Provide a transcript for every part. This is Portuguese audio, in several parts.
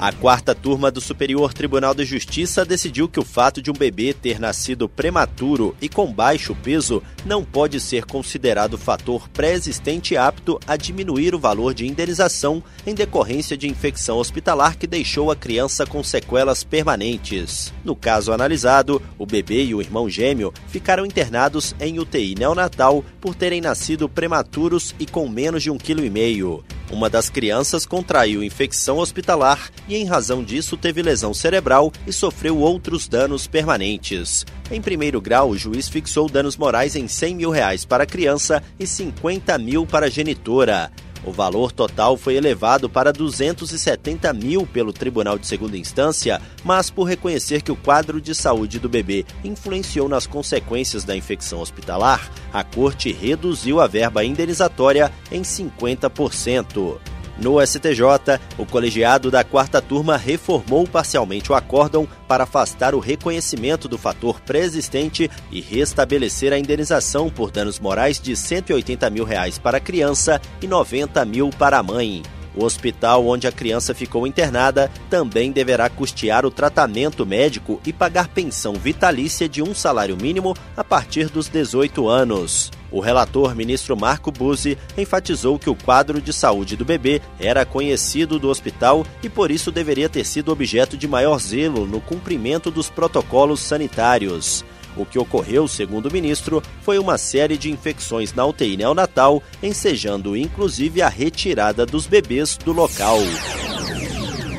A quarta turma do Superior Tribunal de Justiça decidiu que o fato de um bebê ter nascido prematuro e com baixo peso não pode ser considerado fator pré-existente apto a diminuir o valor de indenização em decorrência de infecção hospitalar que deixou a criança com sequelas permanentes. No caso analisado, o bebê e o irmão gêmeo ficaram internados em UTI neonatal por terem nascido prematuros e com menos de um quilo e meio. Uma das crianças contraiu infecção hospitalar e, em razão disso, teve lesão cerebral e sofreu outros danos permanentes. Em primeiro grau, o juiz fixou danos morais em 100 mil reais para a criança e 50 mil para a genitora. O valor total foi elevado para 270 mil pelo Tribunal de Segunda Instância, mas por reconhecer que o quadro de saúde do bebê influenciou nas consequências da infecção hospitalar, a Corte reduziu a verba indenizatória em 50%. No STJ, o colegiado da quarta turma reformou parcialmente o acórdão para afastar o reconhecimento do fator pré-existente e restabelecer a indenização por danos morais de 180 mil reais para a criança e 90 mil para a mãe. O hospital onde a criança ficou internada também deverá custear o tratamento médico e pagar pensão vitalícia de um salário mínimo a partir dos 18 anos. O relator, ministro Marco Buzzi, enfatizou que o quadro de saúde do bebê era conhecido do hospital e por isso deveria ter sido objeto de maior zelo no cumprimento dos protocolos sanitários. O que ocorreu, segundo o ministro, foi uma série de infecções na UTI neonatal, ensejando inclusive a retirada dos bebês do local.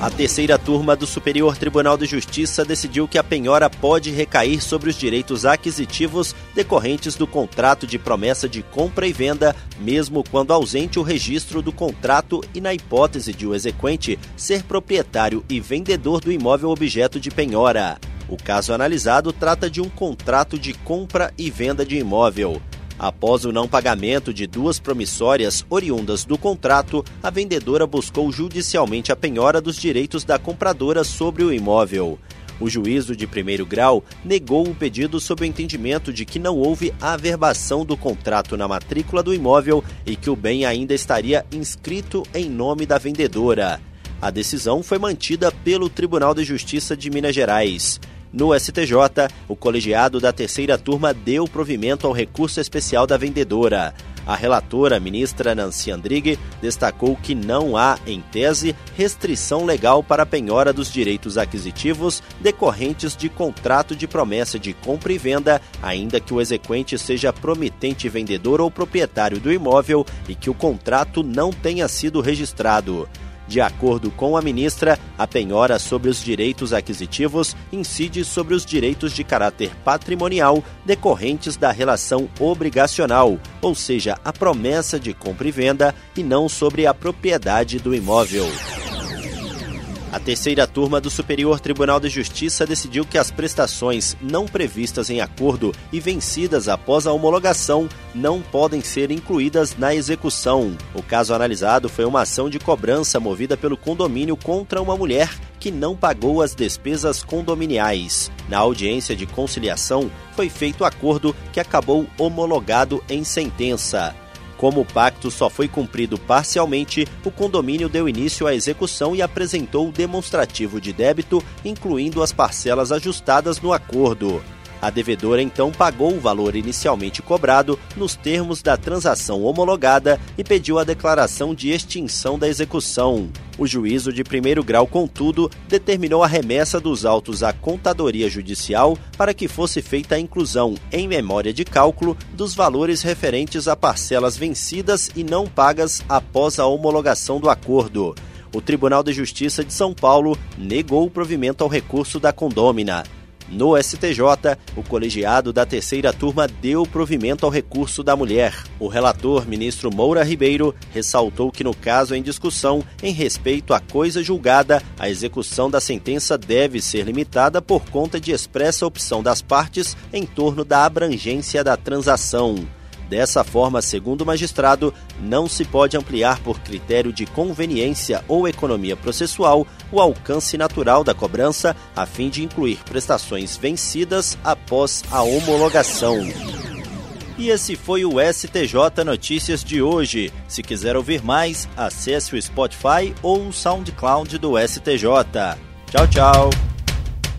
A terceira turma do Superior Tribunal de Justiça decidiu que a penhora pode recair sobre os direitos aquisitivos decorrentes do contrato de promessa de compra e venda, mesmo quando ausente o registro do contrato e na hipótese de o exequente ser proprietário e vendedor do imóvel objeto de penhora. O caso analisado trata de um contrato de compra e venda de imóvel. Após o não pagamento de duas promissórias oriundas do contrato, a vendedora buscou judicialmente a penhora dos direitos da compradora sobre o imóvel. O juízo de primeiro grau negou o pedido sob o entendimento de que não houve averbação do contrato na matrícula do imóvel e que o bem ainda estaria inscrito em nome da vendedora. A decisão foi mantida pelo Tribunal de Justiça de Minas Gerais. No STJ, o colegiado da terceira turma deu provimento ao recurso especial da vendedora. A relatora, ministra Nancy Andrighi, destacou que não há, em tese, restrição legal para a penhora dos direitos aquisitivos decorrentes de contrato de promessa de compra e venda, ainda que o exequente seja promitente vendedor ou proprietário do imóvel e que o contrato não tenha sido registrado. De acordo com a ministra, a penhora sobre os direitos aquisitivos incide sobre os direitos de caráter patrimonial decorrentes da relação obrigacional, ou seja, a promessa de compra e venda, e não sobre a propriedade do imóvel. A terceira turma do Superior Tribunal de Justiça decidiu que as prestações não previstas em acordo e vencidas após a homologação não podem ser incluídas na execução. O caso analisado foi uma ação de cobrança movida pelo condomínio contra uma mulher que não pagou as despesas condominiais. Na audiência de conciliação, foi feito acordo que acabou homologado em sentença. Como o pacto só foi cumprido parcialmente, o condomínio deu início à execução e apresentou o demonstrativo de débito, incluindo as parcelas ajustadas no acordo. A devedora então pagou o valor inicialmente cobrado nos termos da transação homologada e pediu a declaração de extinção da execução. O juízo de primeiro grau, contudo, determinou a remessa dos autos à Contadoria Judicial para que fosse feita a inclusão, em memória de cálculo, dos valores referentes a parcelas vencidas e não pagas após a homologação do acordo. O Tribunal de Justiça de São Paulo negou o provimento ao recurso da condômina. No STJ, o colegiado da terceira turma deu provimento ao recurso da mulher. O relator, ministro Moura Ribeiro, ressaltou que no caso em discussão, em respeito à coisa julgada, a execução da sentença deve ser limitada por conta de expressa opção das partes em torno da abrangência da transação. Dessa forma, segundo o magistrado, não se pode ampliar por critério de conveniência ou economia processual o alcance natural da cobrança, a fim de incluir prestações vencidas após a homologação. E esse foi o STJ Notícias de hoje. Se quiser ouvir mais, acesse o Spotify ou o SoundCloud do STJ. Tchau, tchau.